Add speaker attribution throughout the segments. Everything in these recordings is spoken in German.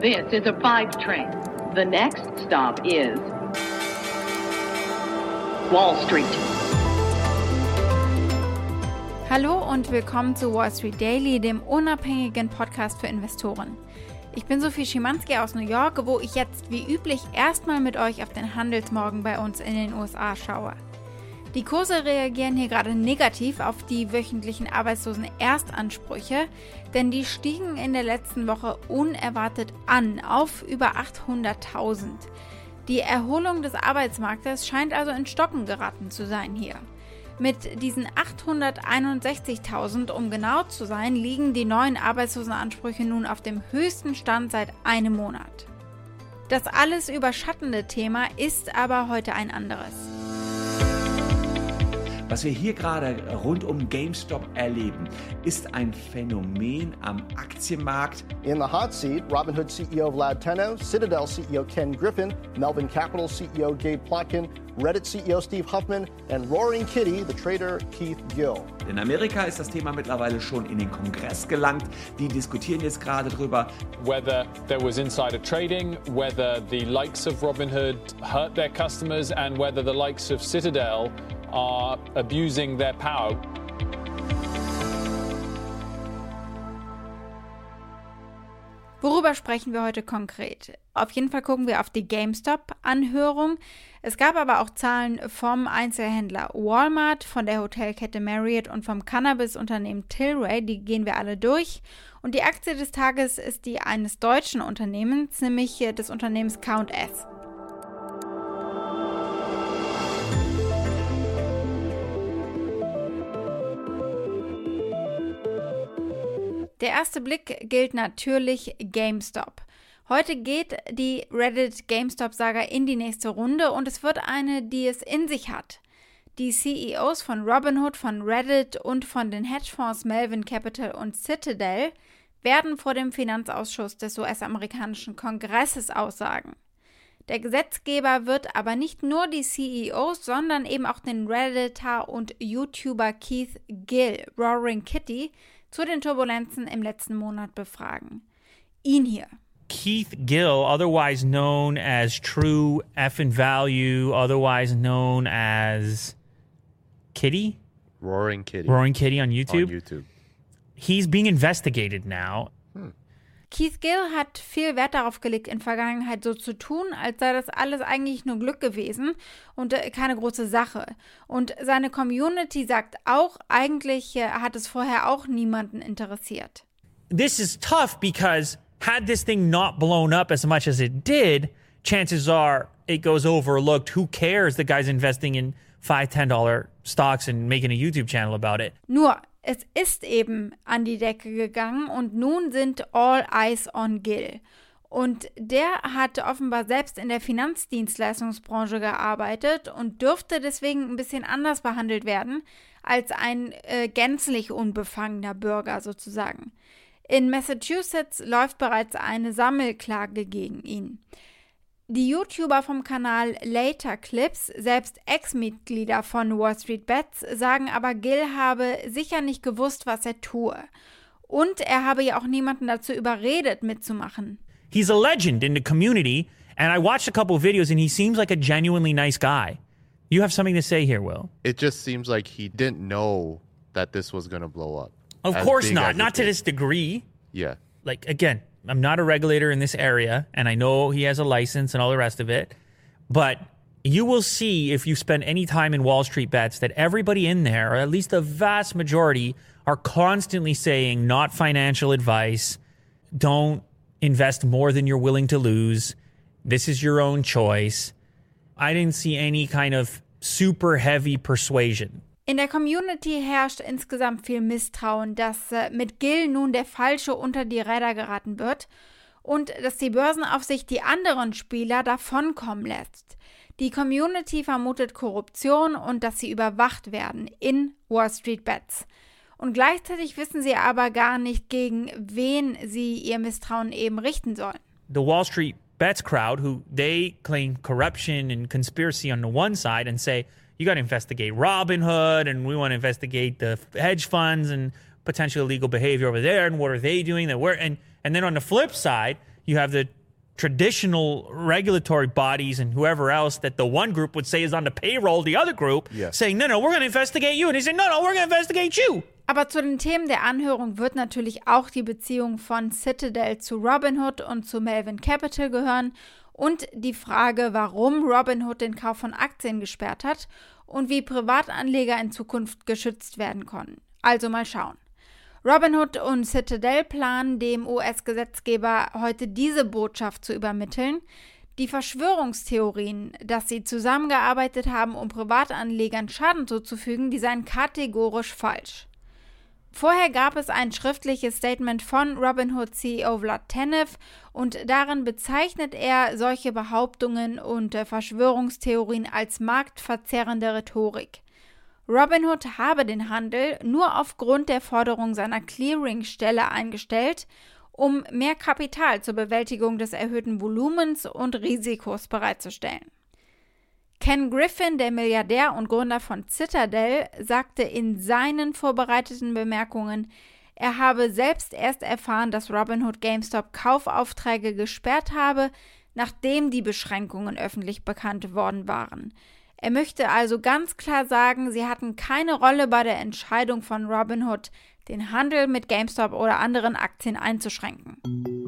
Speaker 1: This is a five train. The next stop is Wall Street.
Speaker 2: Hallo und willkommen zu Wall Street Daily, dem unabhängigen Podcast für Investoren. Ich bin Sophie Schimanski aus New York, wo ich jetzt wie üblich erstmal mit euch auf den Handelsmorgen bei uns in den USA schaue. Die Kurse reagieren hier gerade negativ auf die wöchentlichen arbeitslosen Erstansprüche, denn die stiegen in der letzten Woche unerwartet an auf über 800.000. Die Erholung des Arbeitsmarktes scheint also in Stocken geraten zu sein hier. Mit diesen 861.000, um genau zu sein, liegen die neuen Arbeitslosenansprüche nun auf dem höchsten Stand seit einem Monat. Das alles überschattende Thema ist aber heute ein anderes.
Speaker 3: Was wir hier gerade rund um GameStop erleben, ist ein Phänomen am Aktienmarkt.
Speaker 4: In the hot seat, Robinhood CEO Vlad Teno, Citadel CEO Ken Griffin, Melvin Capital CEO Gabe Plotkin, Reddit CEO Steve Huffman and Roaring Kitty, the trader Keith Gill.
Speaker 3: In Amerika ist das Thema mittlerweile schon in den Kongress gelangt. Die diskutieren jetzt gerade drüber,
Speaker 5: whether there was insider trading, whether the likes of Robinhood hurt their customers and whether the likes of Citadel are abusing their power.
Speaker 2: Worüber sprechen wir heute konkret? Auf jeden Fall gucken wir auf die GameStop-Anhörung. Es gab aber auch Zahlen vom Einzelhändler Walmart, von der Hotelkette Marriott und vom Cannabis-Unternehmen Tilray. Die gehen wir alle durch. Und die Aktie des Tages ist die eines deutschen Unternehmens, nämlich des Unternehmens Count S. Der erste Blick gilt natürlich GameStop. Heute geht die Reddit GameStop-Saga in die nächste Runde und es wird eine, die es in sich hat. Die CEOs von Robinhood, von Reddit und von den Hedgefonds Melvin Capital und Citadel werden vor dem Finanzausschuss des US-amerikanischen Kongresses aussagen. Der Gesetzgeber wird aber nicht nur die CEOs, sondern eben auch den Redditor und YouTuber Keith Gill, Roaring Kitty, zu den Turbulenzen im letzten Monat befragen. Ihn hier.
Speaker 6: Keith Gill, otherwise known as True F and Value, otherwise known as Kitty,
Speaker 7: Roaring Kitty.
Speaker 6: Roaring Kitty on YouTube.
Speaker 7: On YouTube.
Speaker 6: He's being investigated now.
Speaker 2: Keith Gill hat viel Wert darauf gelegt, in Vergangenheit so zu tun, als sei das alles eigentlich nur Glück gewesen und äh, keine große Sache. Und seine Community sagt auch, eigentlich äh, hat es vorher auch niemanden interessiert.
Speaker 6: This is tough because had this thing not blown up as much as it did, chances are it goes overlooked. Who cares? The guy's investing in five, ten dollar stocks and making a YouTube channel about it.
Speaker 2: Nur, es ist eben an die Decke gegangen und nun sind all eyes on Gill. Und der hat offenbar selbst in der Finanzdienstleistungsbranche gearbeitet und dürfte deswegen ein bisschen anders behandelt werden als ein äh, gänzlich unbefangener Bürger sozusagen. In Massachusetts läuft bereits eine Sammelklage gegen ihn. Die YouTuber vom Kanal Later Clips, selbst Ex-Mitglieder von Wall Street Bets, sagen aber, Gill habe sicher nicht gewusst, was er tue. Und er habe ja auch niemanden dazu überredet, mitzumachen.
Speaker 6: He's a legend in the community, and I watched a couple of videos, and he seems like a genuinely nice guy. You have something to say here, Will?
Speaker 7: It just seems like he didn't know that this was going to blow up.
Speaker 6: Of course not. Not to this degree.
Speaker 7: Yeah.
Speaker 6: Like, again, I'm not a regulator in this area, and I know he has a license and all the rest of it. But you will see if you spend any time in Wall Street bets that everybody in there, or at least the vast majority, are constantly saying not financial advice. Don't invest more than you're willing to lose. This is your own choice. I didn't see any kind of super heavy persuasion.
Speaker 2: In der Community herrscht insgesamt viel Misstrauen, dass äh, mit Gill nun der Falsche unter die Räder geraten wird und dass die Börsenaufsicht die anderen Spieler davonkommen lässt. Die Community vermutet Korruption und dass sie überwacht werden in Wall Street Bets. Und gleichzeitig wissen sie aber gar nicht, gegen wen sie ihr Misstrauen eben richten sollen.
Speaker 6: the Wall Street bets crowd, who they claim corruption and conspiracy on the one side and say, you got to investigate Robinhood and we want to investigate the hedge funds and potential illegal behavior over there and what are they doing that we're and And then on the flip side, you have the traditional regulatory bodies and whoever else that the one group would say is on the payroll, the other group
Speaker 7: Yes.
Speaker 6: saying, no, no, we're going to investigate you. And he said, no, no, we're going to investigate you.
Speaker 2: Aber zu den Themen der Anhörung wird natürlich auch die Beziehung von Citadel zu Robinhood und zu Melvin Capital gehören und die Frage, warum Robinhood den Kauf von Aktien gesperrt hat und wie Privatanleger in Zukunft geschützt werden können. Also mal schauen. Robinhood und Citadel planen dem US-Gesetzgeber heute diese Botschaft zu übermitteln. Die Verschwörungstheorien, dass sie zusammengearbeitet haben, um Privatanlegern Schaden zuzufügen, die seien kategorisch falsch. Vorher gab es ein schriftliches Statement von Robinhood CEO Vlad Tenev und darin bezeichnet er solche Behauptungen und äh, Verschwörungstheorien als marktverzerrende Rhetorik. Robinhood habe den Handel nur aufgrund der Forderung seiner Clearingstelle eingestellt, um mehr Kapital zur Bewältigung des erhöhten Volumens und Risikos bereitzustellen. Ken Griffin, der Milliardär und Gründer von Citadel, sagte in seinen vorbereiteten Bemerkungen, er habe selbst erst erfahren, dass Robinhood GameStop Kaufaufträge gesperrt habe, nachdem die Beschränkungen öffentlich bekannt worden waren. Er möchte also ganz klar sagen, sie hatten keine Rolle bei der Entscheidung von Robinhood, den Handel mit GameStop oder anderen Aktien einzuschränken.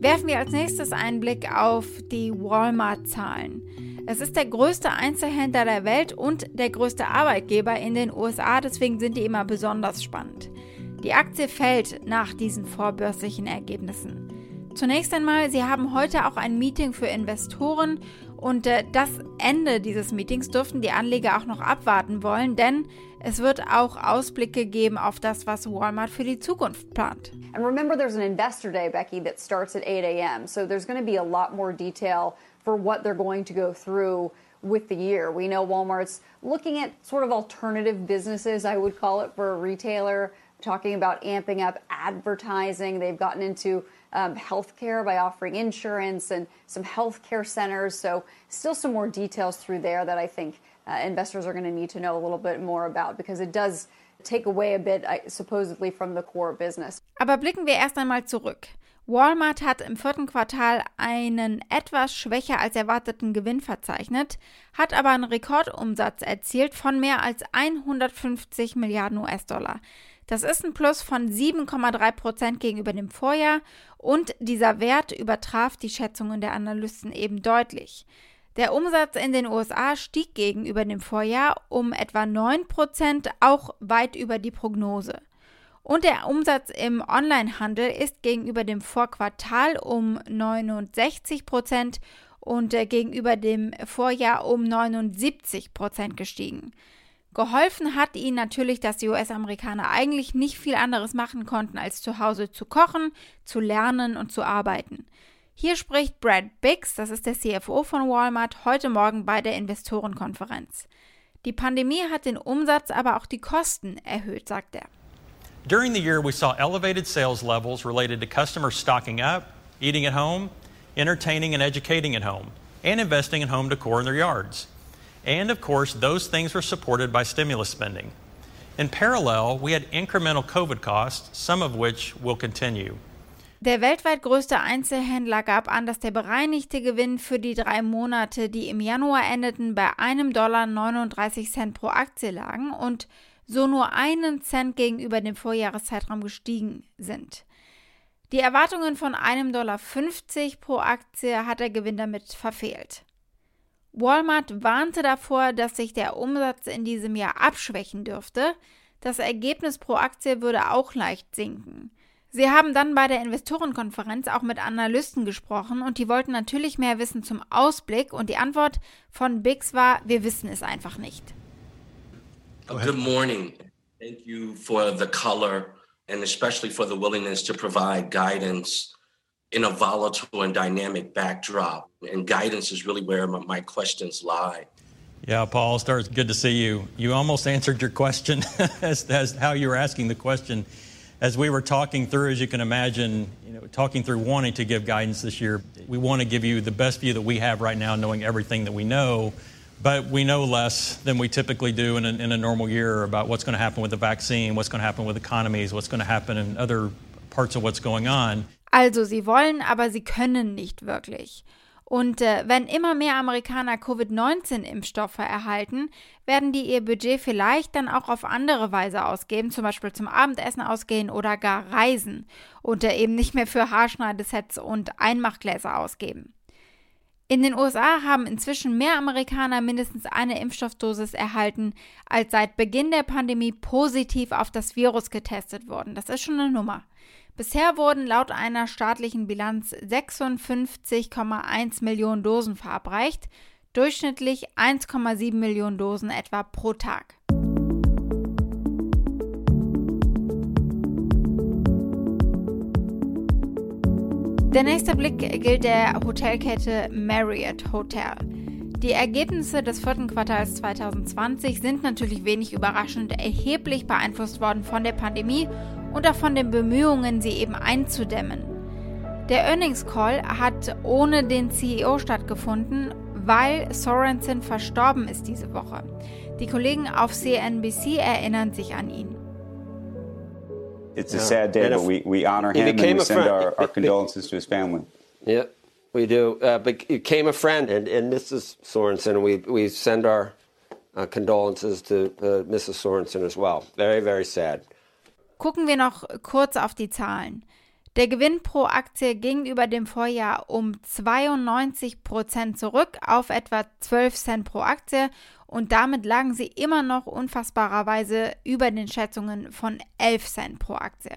Speaker 2: Werfen wir als nächstes einen Blick auf die Walmart-Zahlen. Es ist der größte Einzelhändler der Welt und der größte Arbeitgeber in den USA, deswegen sind die immer besonders spannend. Die Aktie fällt nach diesen vorbörslichen Ergebnissen. Zunächst einmal, Sie haben heute auch ein Meeting für Investoren und äh, das Ende dieses Meetings dürften die Anleger auch noch abwarten wollen, denn es wird auch Ausblicke geben auf das, was Walmart für die Zukunft plant.
Speaker 8: And remember, there's an investor day, Becky, that starts at 8 a.m. So there's going to be a lot more detail for what they're going to go through with the year. We know Walmart's looking at sort of alternative businesses, I would call it, for a retailer, talking about amping up advertising. They've gotten into um, healthcare by offering insurance and some healthcare centers. So, still some more details through there that I think uh, investors are going to need to know a little bit more about because it does take away a bit, supposedly, from the core business.
Speaker 2: Aber blicken wir erst einmal zurück. Walmart hat im vierten Quartal einen etwas schwächer als erwarteten Gewinn verzeichnet, hat aber einen Rekordumsatz erzielt von mehr als 150 Milliarden US-Dollar. Das ist ein Plus von 7,3 Prozent gegenüber dem Vorjahr und dieser Wert übertraf die Schätzungen der Analysten eben deutlich. Der Umsatz in den USA stieg gegenüber dem Vorjahr um etwa 9 Prozent, auch weit über die Prognose. Und der Umsatz im Onlinehandel ist gegenüber dem Vorquartal um 69 Prozent und äh, gegenüber dem Vorjahr um 79 Prozent gestiegen. Geholfen hat ihnen natürlich, dass die US-Amerikaner eigentlich nicht viel anderes machen konnten, als zu Hause zu kochen, zu lernen und zu arbeiten. Hier spricht Brad Biggs, das ist der CFO von Walmart, heute Morgen bei der Investorenkonferenz. Die Pandemie hat den Umsatz, aber auch die Kosten erhöht, sagt er.
Speaker 9: During the year, we saw elevated sales levels related to customers stocking up, eating at home, entertaining and educating at home, and investing in home decor in their yards. And of course, those things were supported by stimulus spending. In parallel, we had incremental COVID costs, some of which will continue.
Speaker 2: Der weltweit größte Einzelhändler gab an, dass der bereinigte Gewinn für die drei Monate, die im Januar endeten, bei einem Dollar 39 Cent pro Aktie lagen und so nur einen Cent gegenüber dem Vorjahreszeitraum gestiegen sind. Die Erwartungen von einem Dollar 50 pro Aktie hat der Gewinn damit verfehlt. Walmart warnte davor, dass sich der Umsatz in diesem Jahr abschwächen dürfte. Das Ergebnis pro Aktie würde auch leicht sinken. Sie haben dann bei der Investorenkonferenz auch mit Analysten gesprochen und die wollten natürlich mehr wissen zum Ausblick und die Antwort von Biggs war, wir wissen es einfach nicht.
Speaker 10: Good morning. Thank you for the color and especially for the willingness to provide guidance in a volatile and dynamic backdrop. And guidance is really where my, my questions lie.
Speaker 9: Yeah, Paul, it's good to see you. You almost answered your question as, as how you were asking the question. As we were talking through, as you can imagine, you know, talking through wanting to give guidance this year, we want to give you the best view that we have right now, knowing everything that we know. But we know less than we typically do in a, in a normal year about what's going to happen with the vaccine, what's going to happen with economies, what's going to happen in other parts of what's going on.
Speaker 2: Also, sie wollen, aber sie können nicht wirklich. Und äh, wenn immer mehr Amerikaner Covid-19-Impfstoffe erhalten, werden die ihr Budget vielleicht dann auch auf andere Weise ausgeben, zum Beispiel zum Abendessen ausgehen oder gar reisen und äh, eben nicht mehr für Haarschneidesets und Einmachgläser ausgeben. In den USA haben inzwischen mehr Amerikaner mindestens eine Impfstoffdosis erhalten, als seit Beginn der Pandemie positiv auf das Virus getestet wurden. Das ist schon eine Nummer. Bisher wurden laut einer staatlichen Bilanz 56,1 Millionen Dosen verabreicht, durchschnittlich 1,7 Millionen Dosen etwa pro Tag. Der nächste Blick gilt der Hotelkette Marriott Hotel. Die Ergebnisse des vierten Quartals 2020 sind natürlich wenig überraschend erheblich beeinflusst worden von der Pandemie und auch von den Bemühungen, sie eben einzudämmen. Der Earnings Call hat ohne den CEO stattgefunden, weil Sorensen verstorben ist diese Woche. Die Kollegen auf CNBC erinnern sich an ihn.
Speaker 11: It's a sad day, but we, we honor him and we send our, our condolences to his family.
Speaker 12: Yeah, we do. Uh, but he became a friend, and, and Mrs. Sorensen, we, we send our uh, condolences to uh, Mrs. Sorensen as well. Very, very sad.
Speaker 2: Gucken wir noch kurz auf die Zahlen. Der Gewinn pro Aktie ging über dem Vorjahr um 92 Prozent zurück auf etwa 12 Cent pro Aktie und damit lagen sie immer noch unfassbarerweise über den Schätzungen von 11 Cent pro Aktie.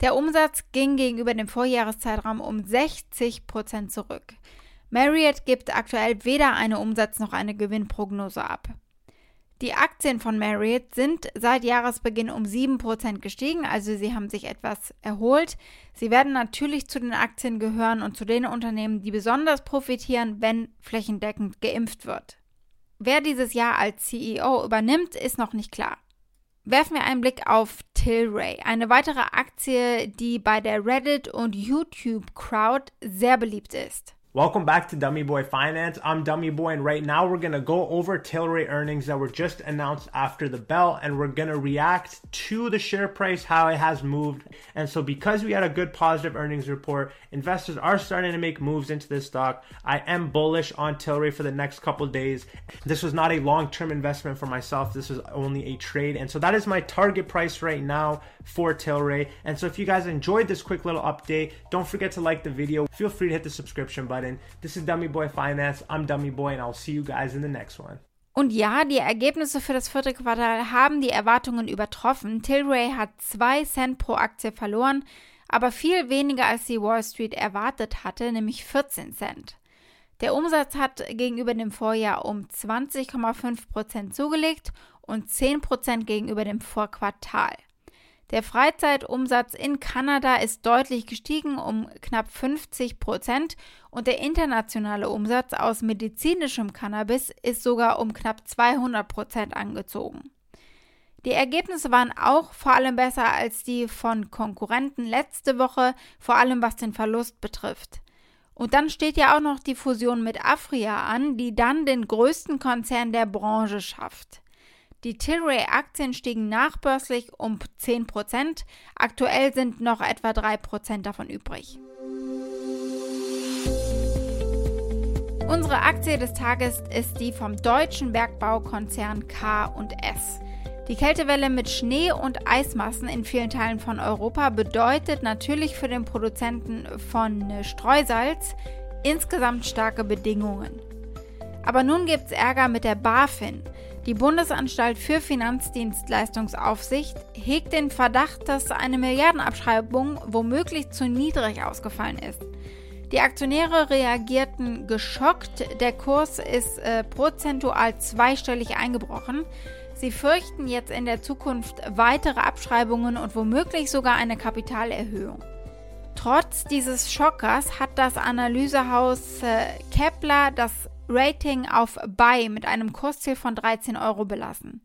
Speaker 2: Der Umsatz ging gegenüber dem Vorjahreszeitraum um 60 Prozent zurück. Marriott gibt aktuell weder eine Umsatz- noch eine Gewinnprognose ab. Die Aktien von Marriott sind seit Jahresbeginn um 7% gestiegen, also sie haben sich etwas erholt. Sie werden natürlich zu den Aktien gehören und zu den Unternehmen, die besonders profitieren, wenn flächendeckend geimpft wird. Wer dieses Jahr als CEO übernimmt, ist noch nicht klar. Werfen wir einen Blick auf Tilray, eine weitere Aktie, die bei der Reddit und YouTube Crowd sehr beliebt ist.
Speaker 13: Welcome back to Dummy Boy Finance. I'm Dummy Boy, and right now we're gonna go over Tilray earnings that were just announced after the bell, and we're gonna react to the share price, how it has moved. And so, because we had a good positive earnings report, investors are starting to make moves into this stock. I am bullish on Tilray for the next couple days. This was not a long term investment for myself, this was only a trade. And so, that is my target price right now for Tilray. And so, if you guys enjoyed this quick little update, don't forget to like the video. Feel free to hit the subscription button button. This is Dummy Boy Finance. I'm Dummy Boy and I'll see you guys in the next one.
Speaker 2: Und ja, die Ergebnisse für das vierte Quartal haben die Erwartungen übertroffen. Tilray hat 2 Cent pro Aktie verloren, aber viel weniger als die Wall Street erwartet hatte, nämlich 14 Cent. Der Umsatz hat gegenüber dem Vorjahr um 20,5% zugelegt und 10% gegenüber dem Vorquartal. Der Freizeitumsatz in Kanada ist deutlich gestiegen um knapp 50 Prozent und der internationale Umsatz aus medizinischem Cannabis ist sogar um knapp 200 Prozent angezogen. Die Ergebnisse waren auch vor allem besser als die von Konkurrenten letzte Woche, vor allem was den Verlust betrifft. Und dann steht ja auch noch die Fusion mit Afria an, die dann den größten Konzern der Branche schafft. Die Tilray-Aktien stiegen nachbörslich um 10%. Aktuell sind noch etwa 3% davon übrig. Unsere Aktie des Tages ist die vom deutschen Bergbaukonzern K&S. Die Kältewelle mit Schnee und Eismassen in vielen Teilen von Europa bedeutet natürlich für den Produzenten von Streusalz insgesamt starke Bedingungen. Aber nun gibt es Ärger mit der BaFin. Die Bundesanstalt für Finanzdienstleistungsaufsicht hegt den Verdacht, dass eine Milliardenabschreibung womöglich zu niedrig ausgefallen ist. Die Aktionäre reagierten geschockt. Der Kurs ist äh, prozentual zweistellig eingebrochen. Sie fürchten jetzt in der Zukunft weitere Abschreibungen und womöglich sogar eine Kapitalerhöhung. Trotz dieses Schockers hat das Analysehaus äh, Kepler das Rating auf Buy mit einem Kursziel von 13 Euro belassen.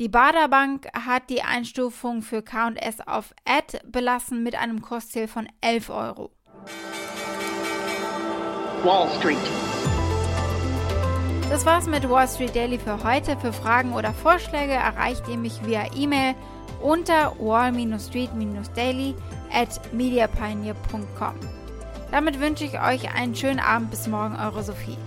Speaker 2: Die Baderbank hat die Einstufung für KS auf Ad belassen mit einem Kursziel von 11 Euro.
Speaker 1: Wall Street.
Speaker 2: Das war's mit Wall Street Daily für heute. Für Fragen oder Vorschläge erreicht ihr mich via E-Mail unter wall-street-daily at mediapioneer.com. Damit wünsche ich euch einen schönen Abend. Bis morgen, eure Sophie.